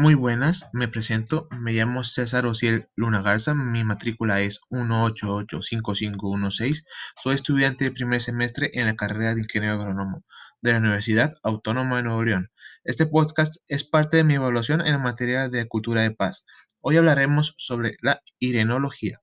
Muy buenas, me presento, me llamo César Ociel Luna Garza, mi matrícula es 1885516, soy estudiante de primer semestre en la carrera de Ingeniero Agrónomo de la Universidad Autónoma de Nuevo León. Este podcast es parte de mi evaluación en la materia de cultura de paz. Hoy hablaremos sobre la irenología.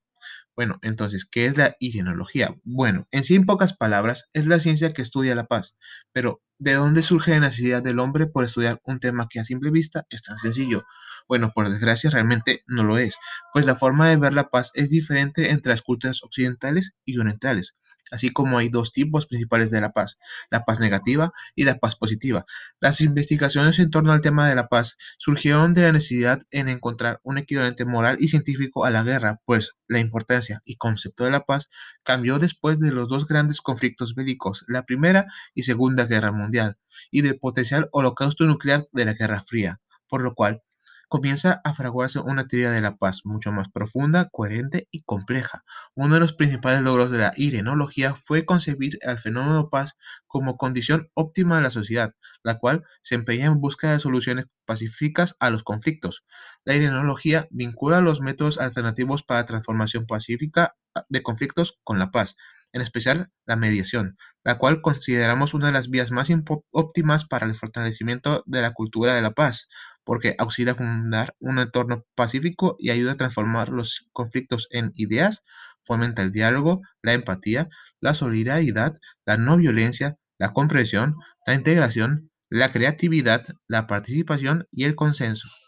Bueno, entonces, ¿qué es la irenología? Bueno, en sí, en pocas palabras, es la ciencia que estudia la paz. Pero, ¿de dónde surge la necesidad del hombre por estudiar un tema que a simple vista es tan sencillo? Bueno, por desgracia realmente no lo es, pues la forma de ver la paz es diferente entre las culturas occidentales y orientales así como hay dos tipos principales de la paz, la paz negativa y la paz positiva. Las investigaciones en torno al tema de la paz surgieron de la necesidad en encontrar un equivalente moral y científico a la guerra, pues la importancia y concepto de la paz cambió después de los dos grandes conflictos bélicos, la Primera y Segunda Guerra Mundial, y del potencial holocausto nuclear de la Guerra Fría, por lo cual comienza a fraguarse una teoría de la paz mucho más profunda, coherente y compleja. Uno de los principales logros de la irenología fue concebir al fenómeno paz como condición óptima de la sociedad, la cual se empeña en busca de soluciones pacíficas a los conflictos. La irenología vincula los métodos alternativos para transformación pacífica de conflictos con la paz, en especial la mediación, la cual consideramos una de las vías más óptimas para el fortalecimiento de la cultura de la paz, porque auxilia a fundar un entorno pacífico y ayuda a transformar los conflictos en ideas, fomenta el diálogo, la empatía, la solidaridad, la no violencia, la comprensión, la integración, la creatividad, la participación y el consenso.